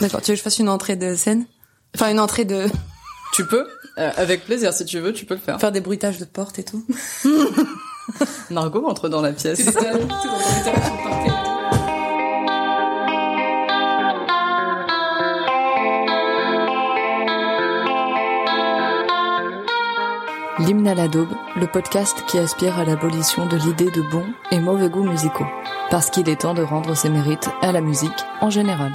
D'accord, tu veux que je fasse une entrée de scène? Enfin, une entrée de... Tu peux, euh, avec plaisir, si tu veux, tu peux le faire. Faire des bruitages de porte et tout Margot entre dans la pièce. L'hymne à la daube, le podcast qui aspire à l'abolition de l'idée de bons et mauvais goûts musicaux. Parce qu'il est temps de rendre ses mérites à la musique en général.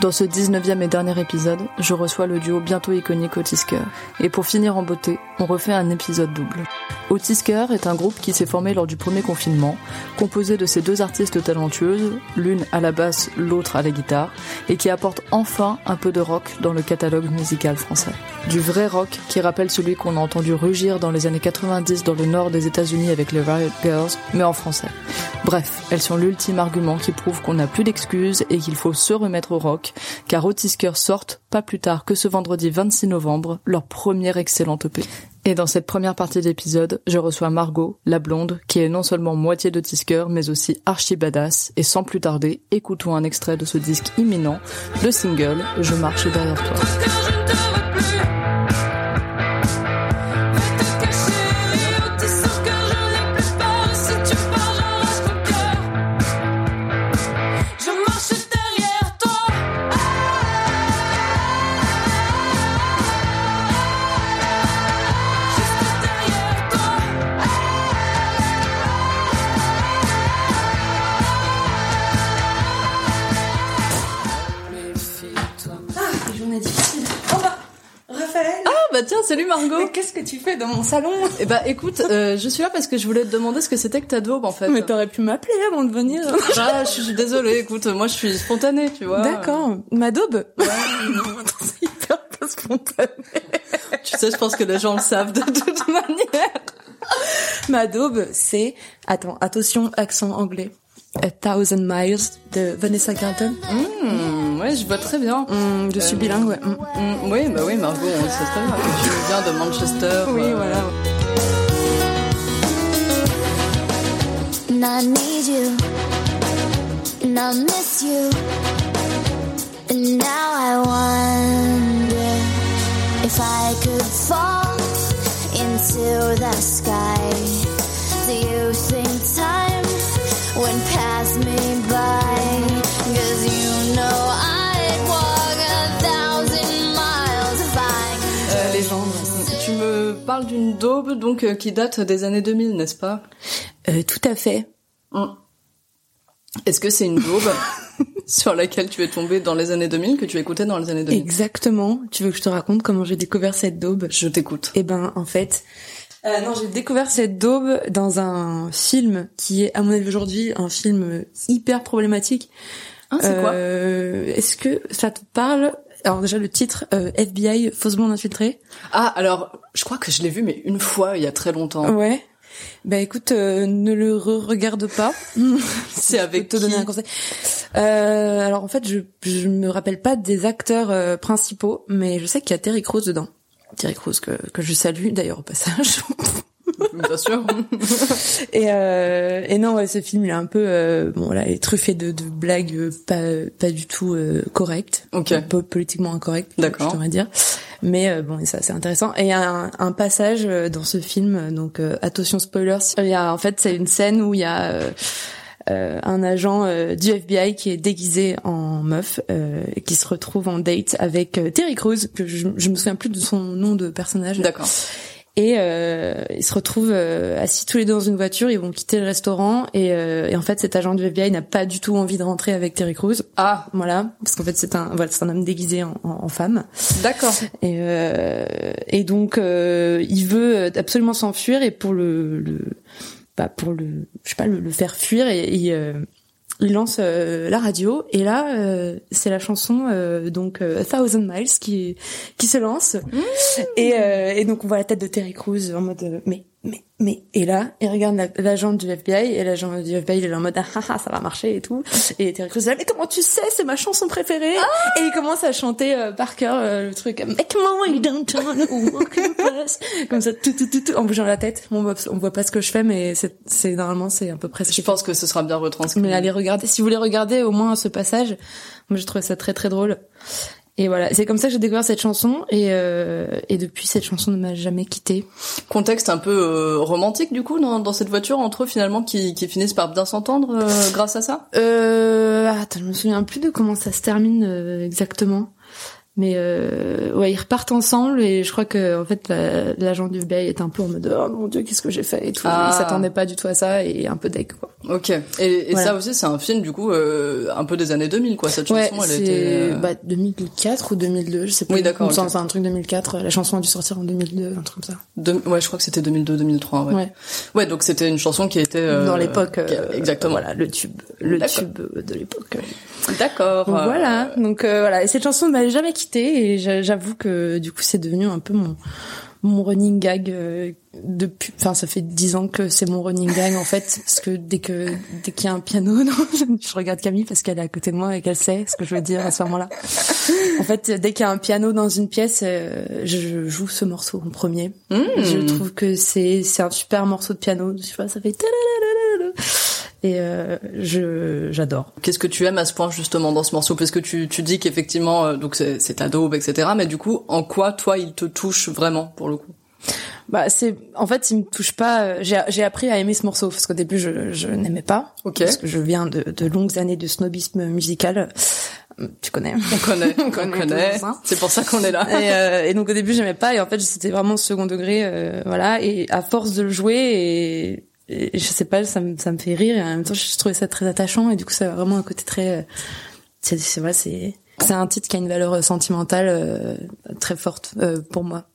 Dans ce 19e et dernier épisode, je reçois le duo bientôt iconique Otisker. Et pour finir en beauté, on refait un épisode double. Otisker est un groupe qui s'est formé lors du premier confinement, composé de ces deux artistes talentueuses, l'une à la basse, l'autre à la guitare, et qui apporte enfin un peu de rock dans le catalogue musical français. Du vrai rock qui rappelle celui qu'on a entendu rugir dans les années 90 dans le nord des États-Unis avec les Riot Girls, mais en français. Bref, elles sont l'ultime argument qui prouve qu'on n'a plus d'excuses et qu'il faut se remettre au rock, car Otisker sortent, pas plus tard que ce vendredi 26 novembre, leur première excellente EP. Et dans cette première partie d'épisode, je reçois Margot, la blonde, qui est non seulement moitié de Tisker, mais aussi archi badass. Et sans plus tarder, écoutons un extrait de ce disque imminent, le single Je marche derrière toi. Salut Margot Mais qu'est-ce que tu fais dans mon salon? Eh bah écoute, euh, je suis là parce que je voulais te demander ce que c'était que ta daube en fait. Mais t'aurais pu m'appeler avant de venir. Ah, je suis désolée, écoute, moi je suis spontanée, tu vois. D'accord. Ma daube? Non, attends, c'est hyper pas spontané. Tu sais, je pense que les gens le savent de toute manière. Ma daube, c'est... Attends, attention, accent anglais. A Thousand Miles de Vanessa Carlton. Hmm, ouais, je vois très bien. Hum, je suis bilingue, ouais. Hum. Hmm, oui, bah oui, Margot, on sait très bien que tu viens de Manchester. Oui, euh, voilà. And I need you, and I miss you, and now I wonder if I could fall into the sky. Me parles d'une daube donc euh, qui date des années 2000, n'est-ce pas? Euh, tout à fait. Hmm. Est-ce que c'est une daube sur laquelle tu es tombée dans les années 2000 que tu écoutais dans les années 2000 Exactement. Tu veux que je te raconte comment j'ai découvert cette daube? Je t'écoute. Eh ben, en fait, euh, non, j'ai découvert cette daube dans un film qui est, à mon avis aujourd'hui, un film hyper problématique. Ah, c'est quoi? Euh, Est-ce que ça te parle? Alors déjà le titre euh, FBI faussement infiltré. Ah, alors, je crois que je l'ai vu, mais une fois, il y a très longtemps. Ouais. Bah écoute, euh, ne le re-regarde pas. C'est avec te donner un conseil. Euh, alors en fait, je je me rappelle pas des acteurs euh, principaux, mais je sais qu'il y a Terry Crews dedans. Terry Crews que que je salue d'ailleurs au passage. Bien sûr. Et, euh, et non, ouais, ce film, il est un peu, euh, bon, là, il est truffé de, de blagues pas, pas du tout euh, correctes, Ok. un peu politiquement incorrectes, D'accord. je devrais dire. Mais euh, bon, ça, c'est intéressant. Et il y a un, un passage euh, dans ce film, donc euh, attention spoilers. Il y a, en fait, c'est une scène où il y a euh, euh, un agent euh, du FBI qui est déguisé en meuf euh, et qui se retrouve en date avec euh, Terry Crews, que je, je me souviens plus de son nom de personnage. D'accord. Et euh, ils se retrouvent euh, assis tous les deux dans une voiture, ils vont quitter le restaurant et, euh, et en fait cet agent du FBI n'a pas du tout envie de rentrer avec Terry Crews. Ah, Voilà, parce qu'en fait c'est un voilà, c'est un homme déguisé en, en- en femme d'accord. et euh, et donc euh, il veut absolument s'enfuir et pour le, le bah pour le je sais pas le, le faire fuir et il euh, il lance euh, la radio et là euh, c'est la chanson euh, donc euh, A Thousand Miles qui qui se lance. Et, euh, et donc on voit la tête de Terry Crews en mode mais mais mais et là il regarde la- l'agent du FBI et l'agent du FBI il est en mode ah ah, ça va marcher et tout. Et Terry Crews est là mais comment tu sais? C'est ma chanson préférée. Et il commence à chanter euh, par cœur euh, le truc Make my way downtown walking comme ça tout tout tout, tout en bougeant la tête. On voit on voit pas ce que je fais mais c'est c'est normalement c'est à peu près ce Je pense que ce sera bien retranscrit. mais allez regarder, si vous voulez regarder au moins ce passage, moi je trouve ça très très drôle. Et voilà, c'est comme ça que j'ai découvert cette chanson et euh, et depuis cette chanson ne m'a jamais quitté. Contexte un peu euh, romantique du coup dans, dans cette voiture entre eux finalement qui, qui finissent par bien s'entendre euh, grâce à ça? Euh, attends, je me souviens plus de comment ça se termine euh, exactement. Mais euh, ouais, ils repartent ensemble et je crois que en fait la- l'agent du FBI est un peu en mode oh mon dieu qu'est-ce que j'ai fait et tout. Ah. Il s'attendait pas du tout à ça et un peu deck quoi. Ok. Et, et Voilà. ça aussi c'est un film du coup euh, un peu des années 2000 quoi. Cette Ouais, chanson elle était. euh, bah, 2004 ou 2002, je sais pas. Oui, d'accord, Il me semble ok. que C'est un truc 2004. La chanson a dû sortir en 2002, un truc comme ça. de- ouais je crois que c'était 2002-2003 ouais. Ouais. Ouais donc c'était une chanson qui était euh, Dans l'époque. euh, exactement. Voilà, le tube, le tube de l'époque. D'accord. Voilà. Donc euh, voilà. Et cette chanson ne m'a jamais et j'a- j'avoue que du coup c'est devenu un peu mon mon running gag euh, depuis. Enfin, ça fait dix ans que c'est mon running gag en fait, parce que dès que dès qu'il y a un piano, non, je regarde Camille parce qu'elle est à côté de moi et qu'elle sait ce que je veux dire à ce moment-là. En fait, dès qu'il y a un piano dans une pièce, euh, je joue ce morceau en premier. Je trouve que c'est c'est un super morceau de piano. Sais pas, ça fait. Et euh, je j'adore. Qu'est-ce que tu aimes à ce point justement dans ce morceau? Parce que tu, tu dis qu'effectivement, euh, donc c'est ta daube, etc. Mais du coup, en quoi toi il te touche vraiment pour le coup? Bah c'est en fait il me touche pas. euh, J'ai j'ai appris à aimer ce morceau parce qu'au début je je n'aimais pas. Ok. Parce que je viens de de longues années de snobisme musical. Tu connais. On connaît, on connaît hein. C'est pour ça qu'on est là. et, euh, et donc au début j'aimais pas et en fait c'était vraiment second degré euh, voilà et à force de le jouer et je sais pas ça me ça me fait rire et en même temps je trouvais ça très attachant et du coup ça a vraiment un côté très euh, c'est c'est vrai c'est c'est un titre qui a une valeur sentimentale euh, très forte euh, pour moi.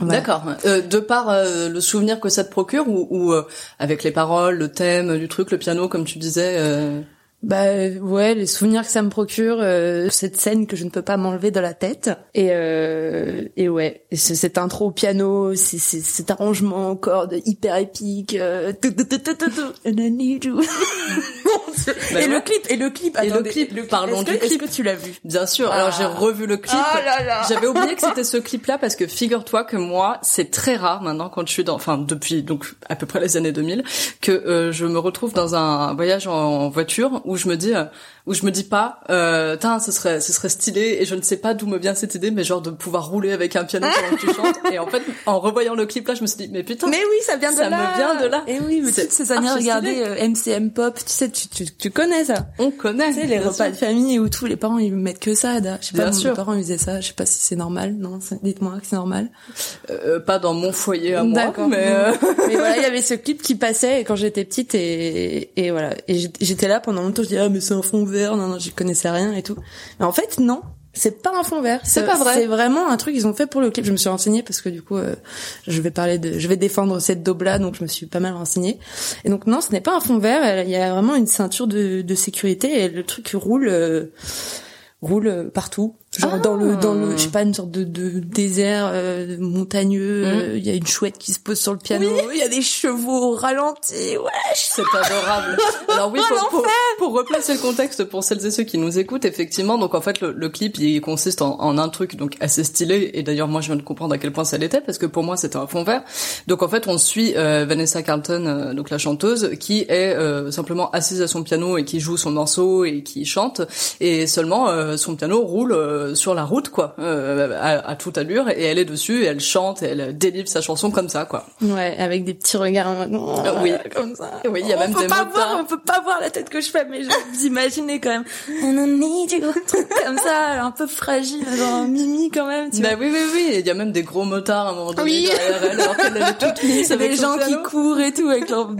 D'accord. Euh, de par euh, le souvenir que ça te procure ou, ou euh, avec les paroles, le thème du truc, le piano, comme tu disais. Bah euh, ouais, les souvenirs que ça me procure, euh, cette scène que je ne peux pas m'enlever de la tête. Et euh, et ouais, et c'est- cette intro au piano, c'est c'est- cet arrangement en cordes hyper épique. euh, tout, tout, tout, tout, tout, tout, and I need you. Bah et le clip, et le clip. Et le clip, parlons du clip. Que tu l'as vu? Bien sûr. Alors j'ai revu le clip. Ah là là. J'avais oublié que c'était ce clip-là parce que figure-toi que moi, c'est très rare maintenant quand je suis dans, enfin depuis donc à peu près les années 2000, que euh, je me retrouve dans un voyage en voiture où je me dis, euh, où je me dis pas, euh, ce serait, ce serait stylé et je ne sais pas d'où me vient cette idée, mais genre de pouvoir rouler avec un piano pendant que tu chantes. Et en fait, en revoyant le clip là, je me suis dit, mais putain. Mais oui, ça vient de Ça là. me vient de là. Et oui, mais toutes ces années stylé. euh, MCM Pop, tu sais, tu, tu, tu connais ça. On connaît. Tu sais, les repas sûr. de famille où tous les parents ils mettent que ça. Je sais pas, mes parents ils faisaient ça. Je sais pas si c'est normal. Non, ça- dites-moi que c'est normal. Euh, pas dans mon foyer à moi, D'accord. mais. euh, Mais voilà, il y avait ce clip qui passait quand j'étais petite et, et voilà. Et j'étais- j'étais là pendant longtemps. Je disais ah mais c'est un fond vert. Non non, j'y connaissais rien et tout. Mais en fait non. C'est pas un fond vert. C'est pas vrai. C'est vraiment un truc qu'ils ont fait pour le clip. Je me suis renseignée parce que du coup, euh, je vais parler de, je vais défendre cette daube là, donc je me suis pas mal renseignée. Et donc non, ce n'est pas un fond vert. Il y a vraiment une ceinture de, de sécurité et le truc roule, euh, roule euh, partout. Genre dans le, dans le, je sais pas, une sorte de, de désert euh, montagneux. euh, Il y a une chouette qui se pose sur le piano. Il y a des chevaux au ralenti. Wesh. C'est adorable. Alors oui, pour, pour, pour replacer le contexte pour celles et ceux qui nous écoutent, effectivement, donc en fait le, le clip il consiste en, en un truc donc assez stylé et d'ailleurs moi je viens de comprendre à quel point ça l'était parce que pour moi c'était un fond vert. Donc en fait on suit euh, Vanessa Carlton, euh, donc la chanteuse, qui est euh, simplement assise à son piano et qui joue son morceau et qui chante et seulement euh, son piano roule euh, sur la route quoi, euh, à, à toute allure et elle est dessus et elle chante et elle délivre sa chanson comme ça quoi. Ouais, avec des petits regards oh, oui. comme ça. Oui, il y a On même peut des pas voir, on peut pas voir la tête que je fais, mais je vous imaginez quand même. Comme ça, un peu fragile, genre mimi quand même, tu Bah vois. oui, oui, oui. Il y a même des gros motards à un moment donné Oui. derrière elle, alors qu'elle est toute a avec des son gens qui courent et tout avec leur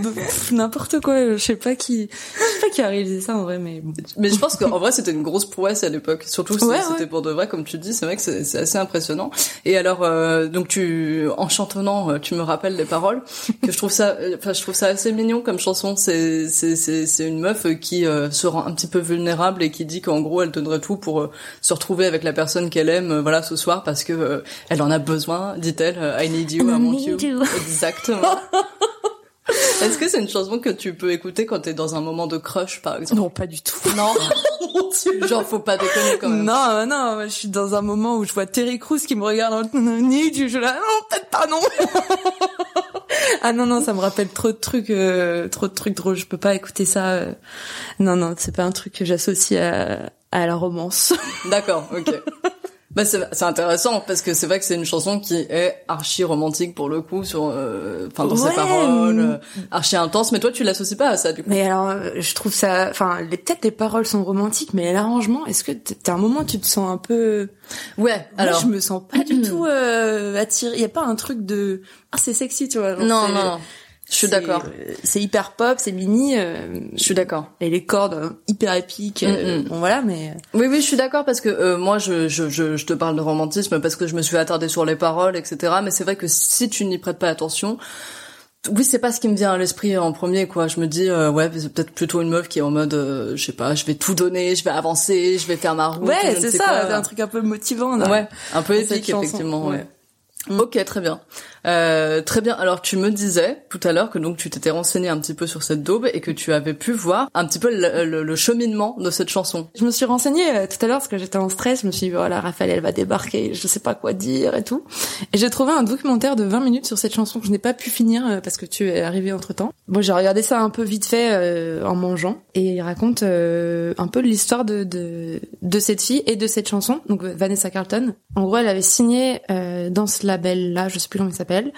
n'importe quoi. Je sais pas qui, je sais pas qui a réalisé ça en vrai, mais. Mais je pense qu'en vrai, c'était une grosse prouesse à l'époque. Surtout si Ouais, c'était ouais. Pour de vrai, comme tu dis, c'est vrai que c'est assez impressionnant. Et alors, euh, donc tu, en chantonnant, euh, tu me rappelles les paroles que je trouve ça, enfin, je trouve ça assez mignon comme chanson. C'est c'est c'est c'est une meuf qui se rend un petit peu vulnérable et qui dit qu'en gros, elle donnerait tout pour se retrouver avec la personne qu'elle aime, voilà, ce soir parce que elle en a besoin, dit-elle. I need you, I, want you. Exactement. Est-ce que c'est une chanson que tu peux écouter quand t'es dans un moment de crush, par exemple? Non, pas du tout. Non. Genre, faut pas déconner quand même. Non, non, je suis dans un moment où je vois Terry Crews qui me regarde dans le nid, je suis là, non, peut-être pas, non. ah non, non, ça me rappelle trop de trucs, euh, trop de trucs drôles. Je peux pas écouter ça. Euh. Non, non, c'est pas un truc que j'associe à, à la romance. D'accord, ok. Bah c'est intéressant parce que c'est vrai que c'est une chanson qui est archi romantique pour le coup sur euh, enfin dans ses paroles euh, archi intense mais toi tu l'associes pas à ça du coup. Mais alors je trouve ça enfin les peut-être les paroles sont romantiques mais l'arrangement est-ce que t'as un moment où tu te sens un peu Ouais, alors je me sens pas du tout euh, attirée, il y a pas un truc de ah c'est sexy tu vois. Non non. Je suis d'accord. C'est hyper pop, c'est mini. Euh, je suis d'accord. Et les cordes euh, hyper épiques. Euh, bon voilà, mais. Oui oui, je suis d'accord parce que moi je, je, je je te parle de romantisme parce que je me suis attardée sur les paroles, etc. Mais c'est vrai que si tu n'y prêtes pas attention. Oui, c'est pas ce qui me vient à l'esprit en premier, quoi. Je me dis, ouais, c'est peut-être plutôt une meuf qui est en mode, je sais pas, je vais tout donner, je vais avancer, je vais faire ma route. Ouais, c'est ça, c'est un truc un peu motivant. Là, ouais, un peu épique, effectivement. ouais. Ok, très bien. Euh, très bien. Alors tu me disais tout à l'heure que donc tu t'étais renseigné un petit peu sur cette daube et que tu avais pu voir un petit peu le, cheminement de cette chanson. Je me suis renseignée euh, tout à l'heure parce que j'étais en stress. Je me suis dit voilà Raphaël elle va débarquer, je sais pas quoi dire et tout. Et j'ai trouvé un documentaire de 20 minutes sur cette chanson que je n'ai pas pu finir euh, parce que tu es arrivé entre temps. Bon j'ai regardé ça un peu vite fait en mangeant et il raconte un peu l'histoire de, de de cette fille et de cette chanson. Donc Vanessa Carlton. En gros elle avait signé dans ce label là, je sais plus comment il s'appelle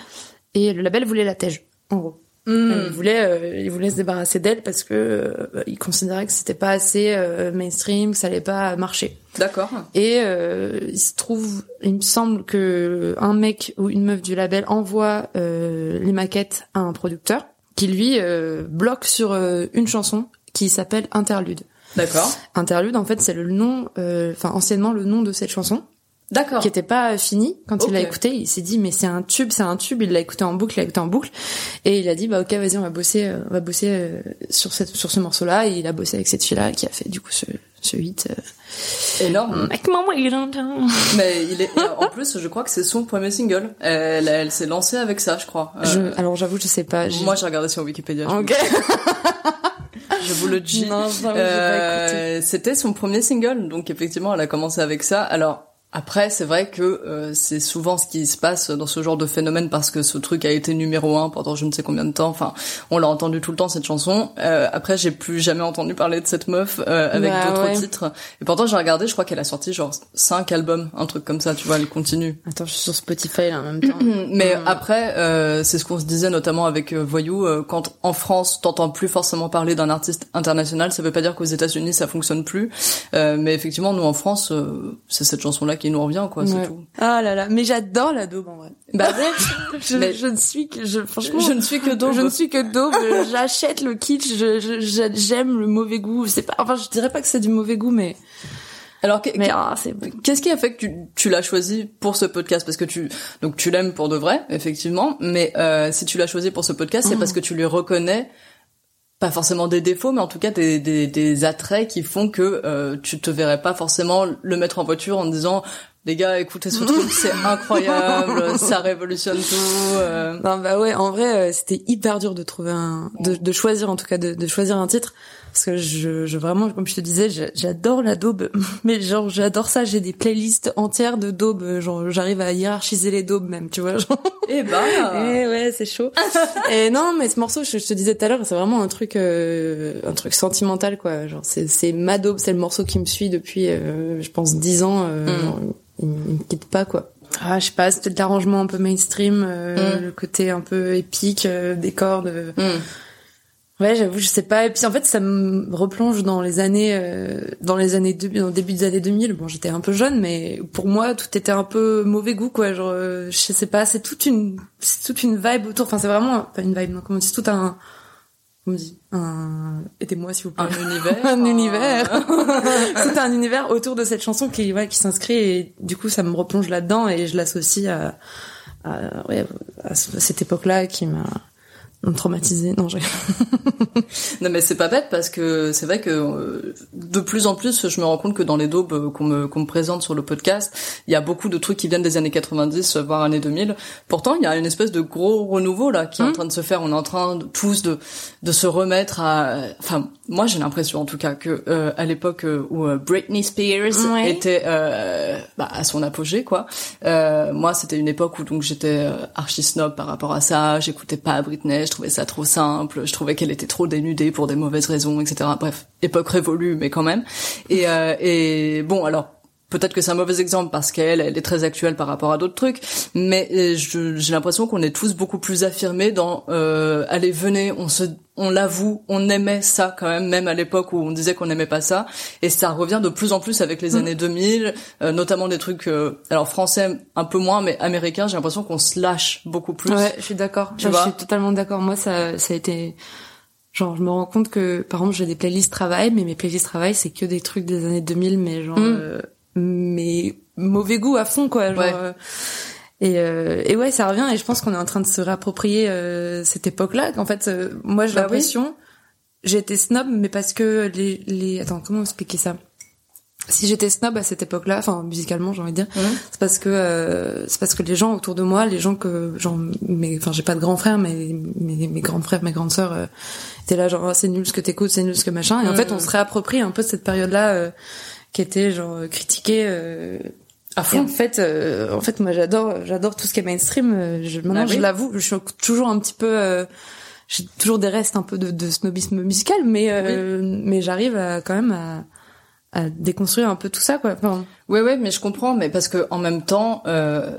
et le label voulait la tège, en gros. Hmm. Il voulait, euh, il voulait se débarrasser d'elle parce que euh, il considérait que c'était pas assez euh, mainstream, que ça allait pas marcher. D'accord. Et il se trouve, il me semble que un mec ou une meuf du label envoie les maquettes à un producteur qui lui bloque sur une chanson qui s'appelle Interlude. D'accord. Interlude, en fait, c'est le nom, enfin anciennement le nom de cette chanson. D'accord. Qui était pas fini quand il l'a écouté. Il s'est dit mais c'est un tube, c'est un tube. Il l'a écouté en boucle, il l'a écouté en boucle, et il a dit bah ok vas-y on va bosser, euh, on va bosser euh, sur cette sur ce morceau-là. Et il a bossé avec cette fille-là qui a fait du coup ce ce hit. Euh, énorme. Mais il est en plus je crois que c'est son premier single. Elle, elle s'est lancée avec ça je crois. Je, alors j'avoue je sais pas. Moi j'ai regardé sur Wikipédia. Ok. je vous le dis. Euh, C'était son premier single, donc effectivement, elle a commencé avec ça. Alors, après, c'est vrai que euh, c'est souvent ce qui se passe dans ce genre de phénomène parce que ce truc a été numéro un pendant je ne sais combien de temps. Enfin, on l'a entendu tout le temps cette chanson. Euh, après, j'ai plus jamais entendu parler de cette meuf euh, avec bah d'autres titres. Et pourtant, j'ai regardé, je crois qu'elle a sorti genre cinq albums, un truc comme ça. Tu vois, elle continue. Attends, je suis sur Spotify là en même temps. Mais après, c'est ce qu'on se disait notamment avec Voyou. quand en France, t'entends plus forcément parler d'un artiste international, ça veut pas dire qu'aux États-Unis ça fonctionne plus. mais effectivement, nous en France, c'est cette chanson-là qui nous revient, quoi, c'est tout. Ah là là, mais j'adore la daube en vrai. Bah je, mais... je ne suis que, je, franchement, je ne suis que daube. Je ne suis que daube. J'achète le kitsch. Je, j'aime le mauvais goût. C'est pas, enfin, je dirais pas que c'est du mauvais goût, mais. Alors, ah, qu'est-ce qui a fait que tu, tu l'as choisi pour ce podcast? Parce que tu, donc tu l'aimes pour de vrai, effectivement. Mais euh, si tu l'as choisi pour ce podcast, c'est mm. parce que tu lui reconnais pas forcément des défauts, mais en tout cas des, des, des attraits qui font que euh, tu te verrais pas forcément le mettre en voiture en disant les gars écoutez ce truc c'est incroyable ça révolutionne tout euh. non bah ouais en vrai euh, c'était hyper dur de trouver un de, de choisir en tout cas de, de choisir un titre parce que je, je vraiment comme je te disais j'adore la daube. Mais genre j'adore ça. J'ai des playlists entières de daube. Genre j'arrive à hiérarchiser les daubes même tu vois genre. Et eh bah et ouais c'est chaud. Et non mais ce morceau je, te disais tout à l'heure c'est vraiment un truc euh, un truc sentimental quoi. Genre c'est c'est ma daube c'est le morceau qui me suit depuis euh, je pense dix ans euh, mm. il, me quitte pas quoi. Ah je sais pas c'était l'arrangement un peu mainstream mm. le côté un peu épique des cordes mm. Ouais, j'avoue, je sais pas. Et puis en fait, ça me replonge dans les années, euh, dans les années de, dans le début des années 2000. Bon, j'étais un peu jeune, mais pour moi, tout était un peu mauvais goût, quoi. Genre, euh, je sais pas, c'est toute une, c'est toute une vibe autour. Enfin, c'est vraiment pas une vibe, non, comment on dit, tout un, comment on dit, un, aidez-moi s'il vous plaît. Un univers. un univers. c'est un univers autour de cette chanson qui, ouais, qui s'inscrit et du coup, ça me replonge là-dedans et je l'associe à, à, ouais, à cette époque-là qui m'a traumatisé. Non, j'ai. non mais c'est pas bête parce que c'est vrai que euh, de plus en plus je me rends compte que dans les daubes euh, qu'on me qu'on me présente sur le podcast, il y a beaucoup de trucs qui viennent des années 90 voire années 2000. Pourtant, il y a une espèce de gros renouveau là qui est en mmh. train de se faire. On est en train de, tous de de se remettre à enfin moi j'ai l'impression en tout cas que euh, à l'époque où Britney Spears était bah, à son apogée quoi. moi c'était une époque où donc j'étais archi snob par rapport à ça, j'écoutais pas Britney, je trouvais ça trop simple, je trouvais qu'elle était trop dénudée pour des mauvaises raisons, etc. Bref, époque révolue, mais quand même. Et, euh, et bon, alors peut-être que c'est un mauvais exemple parce qu'elle elle est très actuelle par rapport à d'autres trucs mais euh, j'ai l'impression qu'on est tous beaucoup plus affirmés dans euh, allez venez on se on l'avoue on aimait ça quand même même à l'époque où on disait qu'on n'aimait pas ça. Et ça revient de plus en plus avec les mm. années 2000 euh, notamment des trucs euh, alors français un peu moins mais américains. J'ai l'impression qu'on se lâche beaucoup plus. Ouais je suis d'accord. Je suis totalement d'accord. Moi ça ça a été Genre, je me rends compte que, par exemple, j'ai des playlists travail, mais mes playlists travail, c'est que des trucs des années 2000, mais genre, mm. mais mauvais goût à fond quoi. Genre euh, et, euh, et ouais ça revient et je pense qu'on est en train de se réapproprier euh, cette époque là qu'en fait moi j'ai bah l'impression j'ai été snob mais parce que les les attends comment expliquer ça? Si j'étais snob à cette époque-là, enfin musicalement, j'ai envie de dire, c'est parce que c'est parce que les gens autour de moi, les gens que genre, mais enfin j'ai pas de grands frères, mais mes, mes grands frères, mes grandes sœurs euh, étaient là genre oh, c'est nul ce que t'écoutes, c'est nul ce que machin, et en fait on se réapproprie un peu cette période-là qui était genre critiqué euh, à fond. en fait, euh, en fait, moi j'adore, j'adore tout ce qui est mainstream. Euh, je, maintenant, ah je l'avoue, je suis toujours un petit peu, j'ai toujours des restes un peu de, de snobisme musical, mais mais j'arrive à, quand même à, à déconstruire un peu tout ça, quoi. Enfin, ouais, mais je comprends, mais parce que en même temps, euh,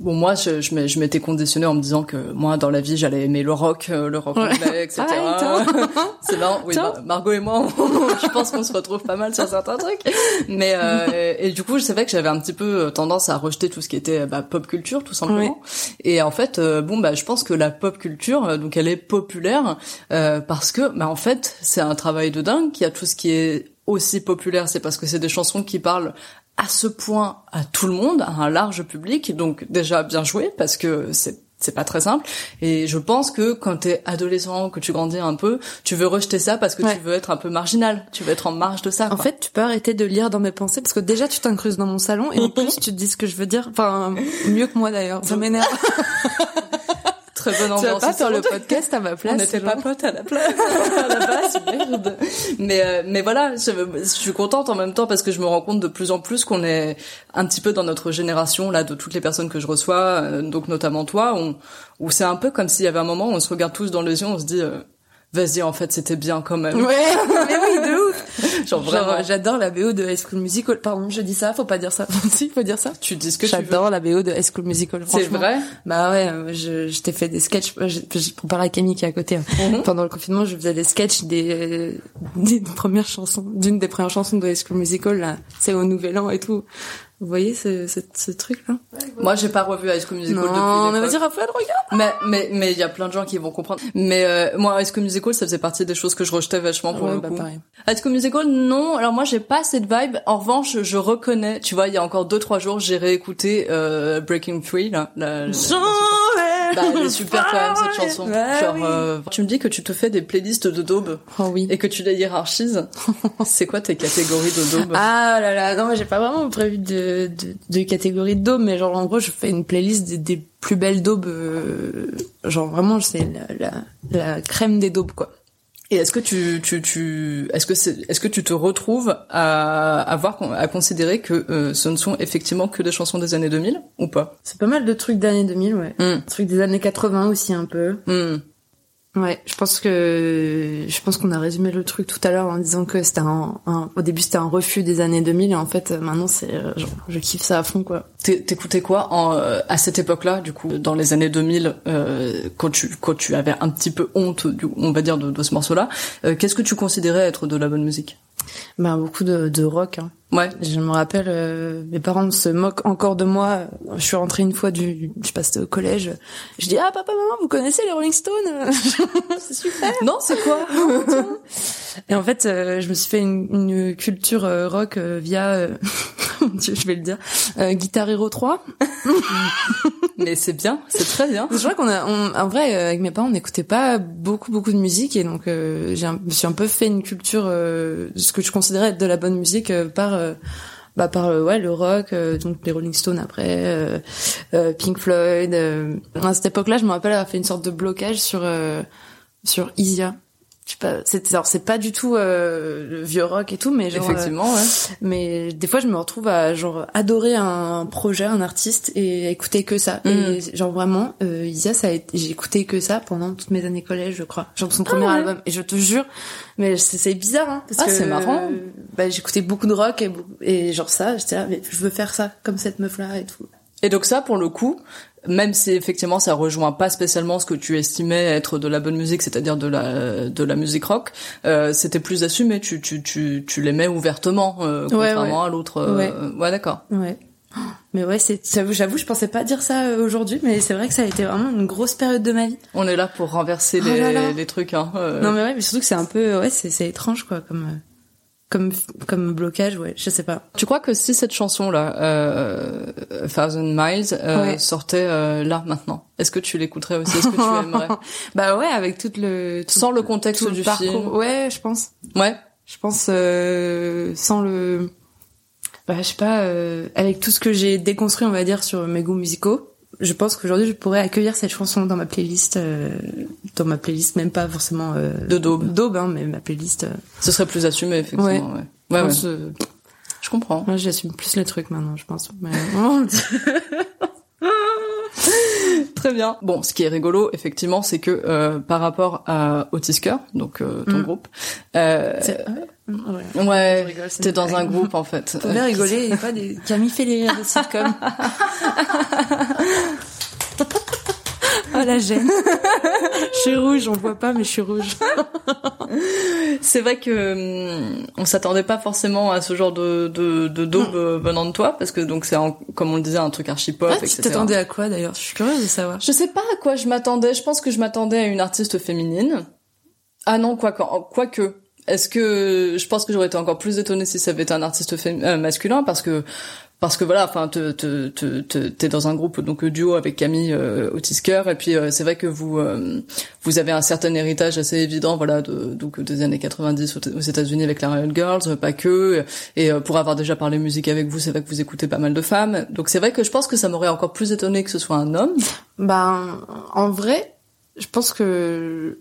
bon, moi, je, je m'étais conditionnée en me disant que moi, dans la vie, j'allais aimer le rock, euh, le rock anglais, etc. c'est là, oui, bah, Margot et moi, je pense qu'on se retrouve pas mal sur certains trucs. Mais euh, et du coup, c'est vrai que j'avais un petit peu tendance à rejeter tout ce qui était bah, pop culture, tout simplement. Et en fait, euh, bon, bah, je pense que la pop culture, donc, elle est populaire euh, parce que, bah, en fait, c'est un travail de dingue. qui a tout ce qui est aussi populaire, c'est parce que c'est des chansons qui parlent à ce point à tout le monde, à un large public. Donc déjà bien joué parce que c'est c'est pas très simple. Et je pense que quand t'es adolescent que tu grandis un peu tu veux rejeter ça parce que tu veux être un peu marginal. Tu veux être en marge de ça en fait tu peux arrêter de lire dans mes pensées parce que déjà tu t'incruses dans mon salon et en plus tu te dis ce que je veux dire. Enfin mieux que moi d'ailleurs. Ça m'énerve très bonne ambiance. Tu vas pas faire le podcast à ma place. On n'était pas potes à la place. à la base, merde. Mais euh, mais voilà, je, je, suis contente en même temps parce que je me rends compte de plus en plus qu'on est un petit peu dans notre génération là de toutes les personnes que je reçois, euh, donc notamment toi, on, où c'est un peu comme s'il y avait un moment où on se regarde tous dans les yeux, on se dit euh, vas-y en fait c'était bien quand même. Ouais, mais oui de ouf. Genre vraiment, j'adore la BO de High School Musical. Pardon, je dis ça, faut pas dire ça. si, faut dire ça. Tu dis ce que tu veux. J'adore la BO de High School Musical. C'est vrai. Bah ouais, euh, je, je t'ai fait des sketchs. Je, je prépare la Camille qui est à côté. Hein. Mhm. Pendant le confinement, je faisais des sketchs des, des premières chansons, d'une des premières chansons de High School Musical là. C'est au Nouvel An et tout. Vous voyez ce, ce, ce truc-là? Moi, j'ai pas revu High School Musical depuis Non, mais vas-y, Raphaël, regarde Mais mais mais il y a plein de gens qui vont comprendre. Mais euh, moi, High School Musical, ça faisait partie des choses que je rejetais vachement pour le bah, coup. Pareil. High School Musical, non. Alors moi, j'ai pas cette vibe. En revanche, je reconnais. Tu vois, il y a encore deux trois jours, j'ai réécouté euh, Breaking Free, là. La, la, bah, elle est super quand même cette chanson. Bah Genre, euh, tu me dis que tu te fais des playlists de daube. Oh oui. Et que tu les hiérarchises. c'est quoi tes catégories de daube? Ah là là, non, j'ai pas vraiment prévu de, de, de catégories de daube, mais genre en gros, je fais une playlist des, des plus belles daubes. Euh, genre vraiment, c'est la, la, la crème des daubes quoi. Et est-ce que tu, tu, tu est-ce que c'est, est-ce que tu te retrouves à avoir à considérer que euh, ce ne sont effectivement que des chansons des années 2000 ou pas? C'est pas mal de trucs des années 2000, ouais. Mm. Trucs des années 80 aussi un peu. Mm. Ouais, je pense que je pense qu'on a résumé le truc tout à l'heure en disant que c'était un, au début c'était un refus des années 2000 et en fait maintenant c'est genre je kiffe ça à fond quoi. T'écoutais quoi en, euh, à cette époque-là du coup dans les années 2000 euh, quand tu quand tu avais un petit peu honte du, on va dire de, de ce morceau-là, euh, qu'est-ce que tu considérais être de la bonne musique? Ben beaucoup de, de rock. Hein. Ouais. Je me rappelle, euh, mes parents se moquent encore de moi. Je suis rentrée une fois du, je passe au collège. Je dis ah papa maman vous connaissez les Rolling Stones? C'est super. Non c'est quoi? Et en fait, euh, je me suis fait une, une culture euh, rock euh, via, euh, Dieu, je vais le dire, euh, Guitar Hero 3. Mais c'est bien, c'est très bien. Je crois qu'on a, on- en vrai, euh, avec mes parents, on n'écoutait pas beaucoup, beaucoup de musique, et donc euh, j'ai, je suis un peu fait une culture, euh, de ce que je considérais être de la bonne musique euh, par, euh, bah par ouais le rock, euh, donc les Rolling Stones après, euh, euh, Pink Floyd. euh. À cette époque-là, je me rappelle avoir fait une sorte de blocage sur euh, sur Isia. Je sais pas, c'est alors c'est pas du tout euh, le vieux rock et tout, mais genre, euh, Effectivement, ouais. mais des fois, je me retrouve à genre adorer un projet, un artiste et écouter que ça. Mm. Et genre vraiment, euh, Isia, ça a été, j'ai écouté que ça pendant toutes mes années collège, je crois. Genre son premier ouais. album. Et je te jure, mais c'est, bizarre, hein, parce Ah, c'est marrant. euh, bah, j'écoutais beaucoup de rock et, et genre ça, j'étais là, mais je veux faire ça comme cette meuf-là et tout. Et donc ça, pour le coup, même si effectivement ça rejoint pas spécialement ce que tu estimais être de la bonne musique, c'est-à-dire de la de la musique rock, euh, c'était plus assumé. Tu tu tu tu l'aimais ouvertement, euh, contrairement à l'autre. euh, Ouais. ouais d'accord. Ouais. Mais ouais, c'est, j'avoue, j'avoue, je pensais pas dire ça euh, aujourd'hui, mais c'est vrai que ça a été vraiment une grosse période de ma vie. On est là pour renverser Oh les, là là. les trucs. Hein. euh. Non mais ouais, mais surtout que c'est un peu, ouais, c'est, c'est étrange quoi, comme, euh, comme, comme blocage, ouais, je sais pas. Tu crois que si cette chanson-là, euh, A Thousand Miles, euh, Ouais. sortait euh, là maintenant, est-ce que tu l'écouterais aussi? Est-ce que tu aimerais? Bah ouais, avec tout le, tout, Sans le contexte le du parcours. film. Ouais, je pense. Ouais. Je pense euh, sans le, bah je sais pas, euh, avec tout ce que j'ai déconstruit, on va dire, sur mes goûts musicaux. Je pense qu'aujourd'hui je pourrais accueillir cette chanson dans ma playlist, euh, dans ma playlist même pas forcément euh, De daube. daube, hein, mais ma playlist. euh, Ce serait plus assumé, effectivement. Ouais. Ouais. Ouais, je ouais. pense, Je comprends. moi j'assume plus les trucs maintenant, je pense. Mais, Très bien. Bon, ce qui est rigolo, effectivement, c'est que euh, par rapport à Otisker, donc euh, ton Mm. groupe, euh, ouais. ouais, rigole, t'es dans un groupe en fait. Faut bien rigoler et pas des Camille fait les rires de sitcom. oh la gêne. je suis rouge, on voit pas mais je suis rouge. C'est vrai que hum, on s'attendait pas forcément à ce genre de de, de daube euh, venant de toi, parce que donc c'est un- comme on le disait un truc archi pop, Ah, tu etc. t'attendais à quoi d'ailleurs? Je suis curieuse de savoir. Je sais pas à quoi je m'attendais. Je pense que je m'attendais à une artiste féminine. Ah non, quoi quoi que. Est-ce que je pense que j'aurais été encore plus étonnée si ça avait été un artiste euh, masculin parce que parce que voilà, enfin, te- te- te- te- t'es dans un groupe donc duo avec Camille euh, Otisker et puis euh, c'est vrai que vous euh, vous avez un certain héritage assez évident, voilà, de, donc des années 90 aux, États-Unis avec la Riot Girls, euh, pas que, et euh, pour avoir déjà parlé musique avec vous, c'est vrai que vous écoutez pas mal de femmes, donc c'est vrai que je pense que ça m'aurait encore plus étonné que ce soit un homme. Ben en vrai, je pense que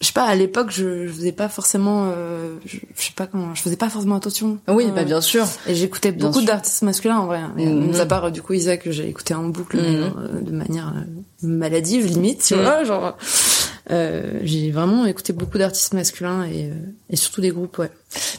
je sais pas à l'époque je, je faisais pas forcément euh, je, je sais pas comment je faisais pas forcément attention. Oui, Euh, bah bien sûr. Et j'écoutais beaucoup d'artistes masculins en vrai. Mhm. Mis à part euh, du coup Isaac que j'ai écouté en boucle Mhm. mais, euh, de manière maladive limite, tu Mhm. vois, genre euh, j'ai vraiment écouté beaucoup d'artistes masculins et, euh, et surtout des groupes, ouais.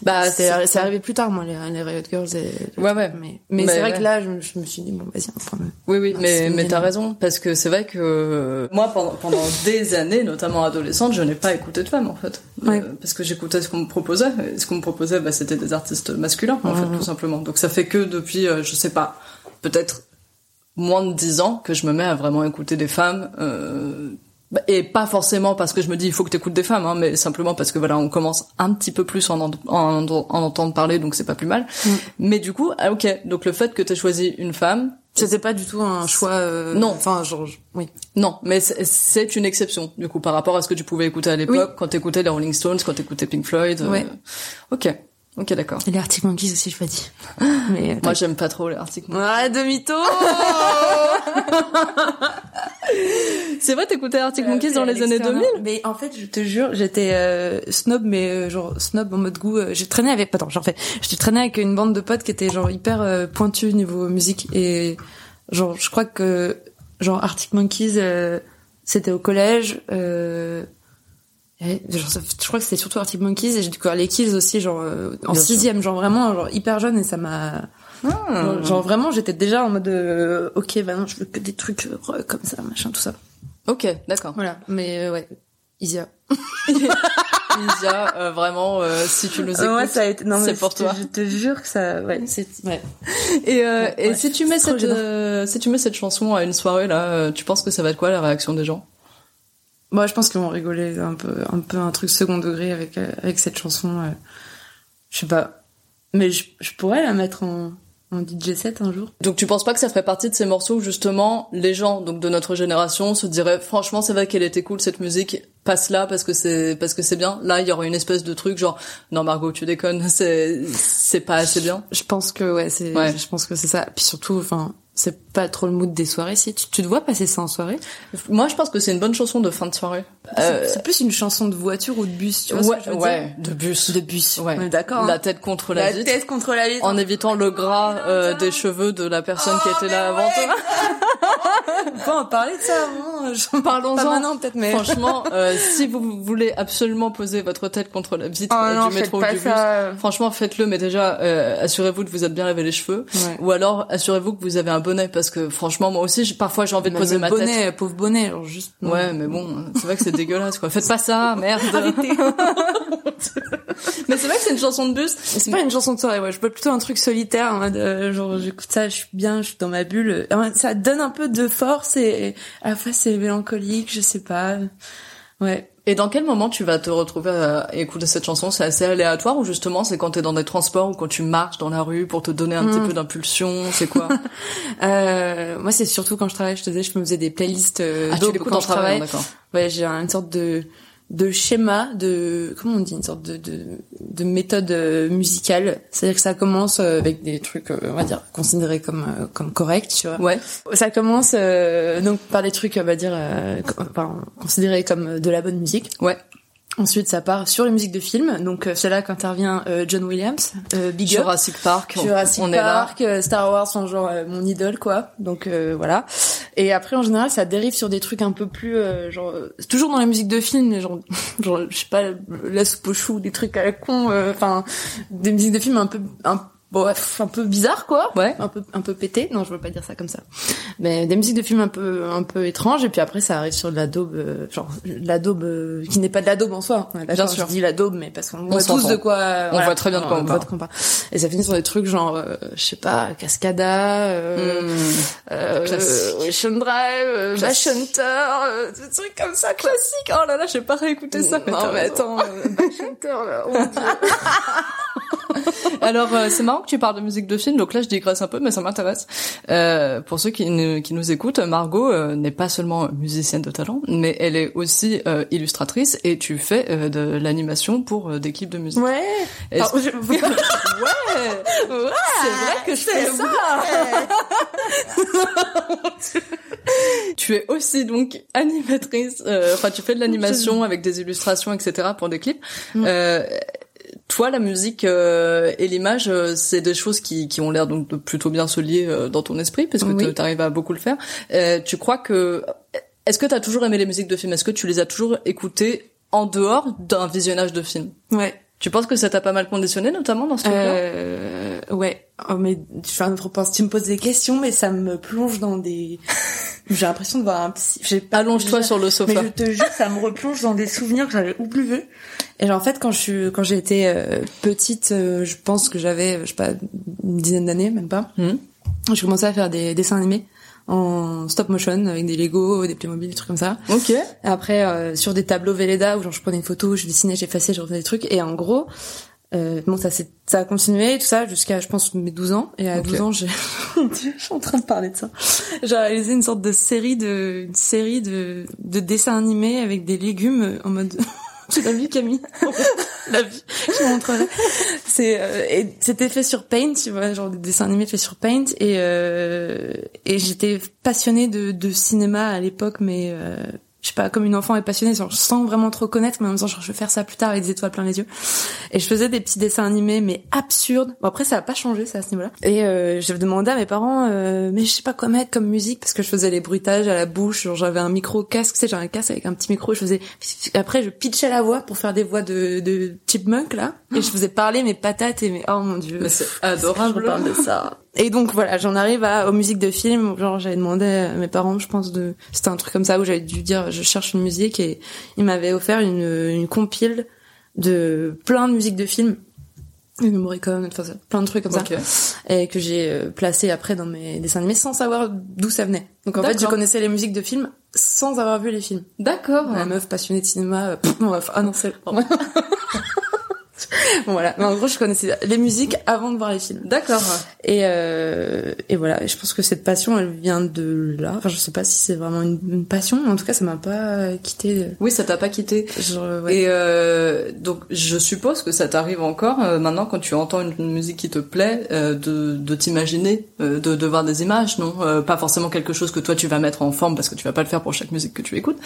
Bah c'est arrivé plus tard moi les, les Riot Girls et Ouais, ouais. mais mais c'est vrai ouais. que là je, me- je me suis dit bon vas-y prendre Oui, oui, mais, mais t'as raison, parce que c'est vrai que euh, moi, pendant, pendant des années, notamment adolescente, je n'ai pas écouté de femmes, en fait. Ouais. Euh, parce que j'écoutais ce qu'on me proposait, et ce qu'on me proposait, bah, c'était des artistes masculins, en Mhm. fait, tout simplement. Donc ça fait que depuis, euh, je sais pas, peut-être moins de dix ans que je me mets à vraiment écouter des femmes, euh, et pas forcément parce que je me dis il faut que t'écoutes des femmes, hein, mais simplement parce que voilà, on commence un petit peu plus en, en, en, en entendre parler, donc c'est pas plus mal. Mm. Mais du coup, ah, ok, donc le fait que t'aies choisi une femme, C'était pas du tout un choix euh, Non. enfin genre oui. Non, mais c'est- une exception, du coup, par rapport à ce que tu pouvais écouter à l'époque, quand t'écoutais les Rolling Stones, quand t'écoutais Pink Floyd. euh, Ouais. Ok, ok, d'accord. Et les Arctic Monkeys aussi je l'ai dit. Mais euh, Moi, j'aime pas trop les Arctic Monkeys. ah demi-tour. C'est vrai, t'écoutais Arctic Monkeys dans les années 2000 Mais en fait, je te jure, j'étais euh, snob, mais euh, genre snob en mode goût. euh, j'ai traîné avec, attends, j'en fais. Je traînais avec une bande de potes qui étaient genre hyper euh, pointus niveau musique et genre je crois que genre Arctic Monkeys, euh, c'était au collège. Genre, je crois que c'était surtout Arctic Monkeys et j'ai découvert les Kills aussi genre euh, en Bien sûr. sixième, genre vraiment genre hyper jeune et ça m'a Ah. genre, vraiment j'étais déjà en mode euh, ok bah non je veux que des trucs euh, comme ça machin tout ça. Ok, d'accord. Voilà, mais euh, ouais, Isia. Isia, euh, vraiment, euh, si tu nous écoutes, ouais, ça a été, non, mais c'est pour je te- toi. Je te jure que ça, ouais, c'est, ouais. Et, euh, Ouais, et ouais, si tu mets cette, euh, si tu mets cette chanson à une soirée là, tu penses que ça va être quoi la réaction des gens? Moi je pense qu'ils vont rigoler un peu un peu un truc second degré avec avec cette chanson euh, je sais pas mais je, je pourrais la mettre en en DJ set un jour. Donc tu penses pas que ça ferait partie de ces morceaux où justement les gens donc de notre génération se diraient franchement c'est vrai qu'elle était cool cette musique passe là parce que c'est parce que c'est bien. Là il y aurait une espèce de truc genre non Margot tu déconnes c'est c'est pas assez bien. Je pense que ouais c'est Ouais. je pense que c'est ça. Puis surtout enfin c'est pas trop le mood des soirées si tu, tu te vois passer ça en soirée? Moi je pense que c'est une bonne chanson de fin de soirée. Euh, C'est- C'est plus une chanson de voiture ou de bus, tu vois ouais ce que je veux ouais de bus dire De bus. ouais d'accord. La hein. tête contre la, La vitre. tête contre la vitre. En évitant le gras euh, des cheveux de la personne qui était là avant toi. On peut en parler de ça avant. Je... Parlons-en. Maintenant peut-être mais. Franchement, euh, si vous voulez absolument poser votre tête contre la vitre Oh euh, non, du métro ou du bus, ça. franchement faites-le, mais déjà euh, assurez-vous de vous êtes bien lavé les cheveux, Ouais. ou alors assurez-vous que vous avez un bonnet parce que franchement moi aussi parfois j'ai envie de poser ma bonnet, tête. pauvre bonnet, genre juste. Ouais, mais bon, c'est vrai que c'est dégueulasse quoi. Faites pas ça, merde. mais c'est vrai que c'est une chanson de bus. C'est pas une chanson de soirée, ouais. Je veux plutôt un truc solitaire, en mode, euh, genre, j'écoute ça, je suis bien, je suis dans ma bulle. Euh, Ça donne un peu de force et à la fois c'est mélancolique, je sais pas. Ouais. Et dans quel moment tu vas te retrouver à écouter cette chanson? C'est assez aléatoire ou justement c'est quand t'es dans des transports ou quand tu marches dans la rue pour te donner un petit peu d'impulsion? C'est quoi? Euh, moi, c'est surtout quand je travaille, je te disais, je me faisais des playlists euh, Ah, tu quand je travaille. Ouais, j'ai une sorte de de schéma de comment on dit une sorte de de, de méthode euh, musicale c'est-à-dire que ça commence euh, avec des trucs euh, on va dire considérés comme comme corrects tu vois Ouais. ça commence euh, donc par des trucs on va dire euh, enfin, considérés comme de la bonne musique Ouais. Ensuite ça part sur les musiques de films donc euh, c'est là qu'intervient euh, John Williams euh, Big Up Jurassic Park. Jurassic on est là. Park, euh, Star Wars sont genre euh, mon idole quoi. Donc euh, voilà. Et après en général ça dérive sur des trucs un peu plus euh, genre toujours dans les musiques de films mais genre genre je sais pas la soupe aux choux, des trucs à la con euh, enfin des musiques de films un peu un bon, bref, un peu bizarre quoi. Ouais. Un peu un peu pété. Non, je veux pas dire ça comme ça. Mais des musiques de films un peu un peu étranges et puis après ça arrive sur de la daube euh, genre de la daube euh, qui n'est pas de la daube en soi. Ouais, d'accord, sûr. Je dis la daube mais parce qu'on voit tous de quoi euh, On voit très bien de quoi on voit parle. de on parle. Et ça finit sur des trucs genre euh, je sais pas Cascada euh, Classique. Ocean Drive, Bash Classique. Hunter, euh, des trucs comme ça classiques. Oh là là, j'ai pas réécouté ça. non mais attends, Bash Hunter là, oh. Alors euh, c'est marrant que tu parles de musique de film, donc là je digresse un peu, mais ça m'intéresse. Euh, pour ceux qui, nous- qui nous écoutent, Margot euh, n'est pas seulement musicienne de talent, mais elle est aussi euh, illustratrice et tu fais euh, de l'animation pour des clips de musique. Ouais. Alors, je- ouais, c'est vrai que je fais ça. tu es aussi donc animatrice, euh, enfin tu fais de l'animation avec des illustrations, etc. pour des clips. Euh, toi, la musique euh, et l'image, euh, c'est des choses qui, qui ont l'air donc de plutôt bien se lier euh, dans ton esprit, parce que Oui. tu arrives à beaucoup le faire. Euh, tu crois que est-ce que tu as toujours aimé les musiques de films? Est-ce que tu les as toujours écoutées en dehors d'un visionnage de film? Ouais. Tu penses que ça t'a pas mal conditionné, notamment dans ce truc-là? Euh, ouais. Oh, mais je tu me poses des questions, mais ça me plonge dans des. J'ai l'impression de voir un psy. pas- Allonge-toi sur le sofa. Mais je te jure, ça me replonge dans des souvenirs que j'avais oubliés. Et genre, en fait, quand je suis, quand été euh, petite, euh, je pense que j'avais, je sais pas, une dizaine d'années, même pas. Mhm. Je commençais à faire des dessins animés en stop motion avec des Lego, des Playmobil, des trucs comme ça. Ok. Après, euh, sur des tableaux Velleda où genre je prenais une photo, je dessinais, j'effaçais, je refaisais des trucs. Et en gros, euh, bon, ça, s'est- ça a continué, tout ça, jusqu'à, je pense, mes 12 ans. Et à Ok. 12 ans, j'ai, mon Dieu, je suis en train de parler de ça. J'ai réalisé une sorte de série de, une série de, de dessins animés avec des légumes en mode, tu l'as vu, Camille? la vie, je te montrerai. C'est, euh, c'était fait sur Paint, tu vois, genre des dessins animés faits sur Paint. Et, euh, et j'étais passionnée de, de cinéma à l'époque, mais, euh, je sais pas, comme une enfant est passionnée, genre, sans vraiment trop connaître, mais en même temps, genre, je vais faire ça plus tard avec des étoiles plein les yeux. Et je faisais des petits dessins animés, mais absurdes. Bon, après, ça a pas changé, ça, à ce niveau-là. Et euh, j'avais demandé à mes parents, euh, mais je sais pas quoi mettre comme musique, parce que je faisais les bruitages à la bouche, genre, j'avais un micro casque, tu sais, j'avais un casque avec un petit micro, je faisais... Après, je pitchais la voix pour faire des voix de, de chipmunk, là, et je faisais parler mes patates et mes... Oh mon dieu. C'est Je adorable. reparle de ça. Et donc voilà, j'en arrive à aux musiques de films. Genre j'avais demandé à mes parents, je pense de, c'était un truc comme ça où j'avais dû dire je cherche une musique et ils m'avaient offert une une compile de plein de musiques de films. Une Morricone, enfin plein de trucs comme ça, et que j'ai euh, placé après dans mes dessins animés sans savoir d'où ça venait. Donc en fait, je connaissais les musiques de films sans avoir vu les films. D'accord. La meuf passionnée de cinéma. pff, bon, bref. ah non, c'est. bon, voilà. Mais en gros, je connaissais les musiques avant de voir les films. D'accord. Et, euh, et voilà, Et je pense que cette passion, elle vient de là. Enfin, je sais pas si c'est vraiment une, une passion, mais en tout cas, ça m'a pas quitté. Oui, ça t'a pas quitté. Genre, ouais. Et euh, donc, je suppose que ça t'arrive encore euh, maintenant quand tu entends une, une musique qui te plaît, euh, de, de t'imaginer, euh, de, de voir des images, non? Euh, Pas forcément quelque chose que toi tu vas mettre en forme parce que tu vas pas le faire pour chaque musique que tu écoutes,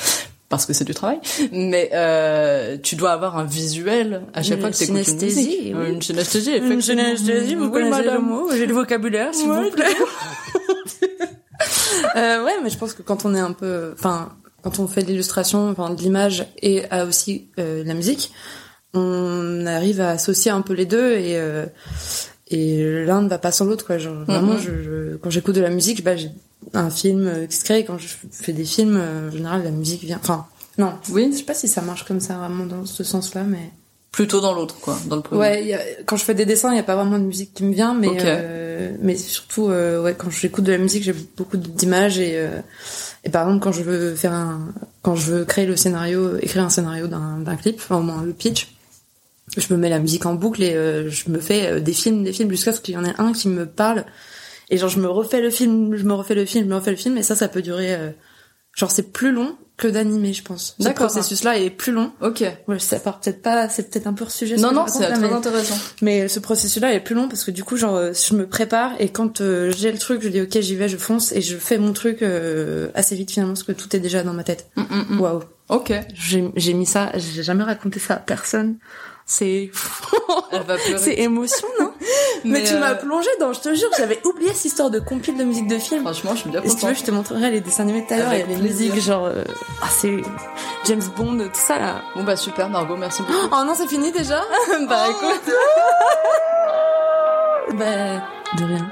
parce que c'est du travail. Mais euh, tu dois avoir un visuel à chaque Une fois que tu écoutes une musique. oui. Une synesthésie, Une synesthésie, vous connaissez le madame. mot, j'ai le vocabulaire, s'il vous plaît. euh, ouais, mais je pense que quand on est un peu, enfin, quand on fait de l'illustration, enfin, de l'image et à aussi euh, de la musique, on arrive à associer un peu les deux et euh, et l'un ne va pas sans l'autre, quoi. Genre, vraiment, Mhm. je, je- quand j'écoute de la musique, bah, j'ai un film euh, qui se crée. Quand je fais des films, euh, en général, la musique vient. Enfin, non. Oui. Je sais pas si ça marche comme ça vraiment dans ce sens-là, mais. Plutôt dans l'autre, quoi, dans le premier. Ouais, il y a- quand je fais des dessins, il y a pas vraiment de musique qui me vient, mais euh, mais surtout euh, ouais, quand j'écoute de la musique, j'ai beaucoup d'images et euh, et par exemple quand je veux faire un quand je veux créer le scénario, écrire un scénario d'un clip, enfin au moins le pitch, je me mets la musique en boucle et je me fais des films, des films jusqu'à ce qu'il y en ait un qui me parle et genre je me refais le film, je me refais le film, je me refais le film et ça ça peut durer euh, genre c'est plus long que d'animer, je pense. Ce D'accord. processus-là est plus long. Ok. Ouais, ça part peut-être pas, c'est peut-être un peu hors sujet. ce Non, non, c'est très mais- intéressant. mais ce processus-là est plus long parce que du coup, genre, euh, je me prépare et quand euh, j'ai le truc, je dis ok, j'y vais, je fonce et je fais mon truc euh, assez vite finalement parce que tout est déjà dans ma tête. Mm, mm, mm. Waouh. Ok. J'ai j'ai mis ça, j'ai jamais raconté ça à personne. C'est Elle va pleurer. c'est émotion, non? Mais, Mais, tu m'as euh, plongé dans, je te jure, j'avais oublié cette histoire de compil de musique de film. Franchement, je suis bien Et si tu veux, contente. je te montrerai les dessins animés tout à l'heure, il y avait genre euh, ah c'est James Bond, tout ça là. Bon bah super Margot, merci beaucoup. Oh non, c'est fini déjà bah écoute. Bah, de rien.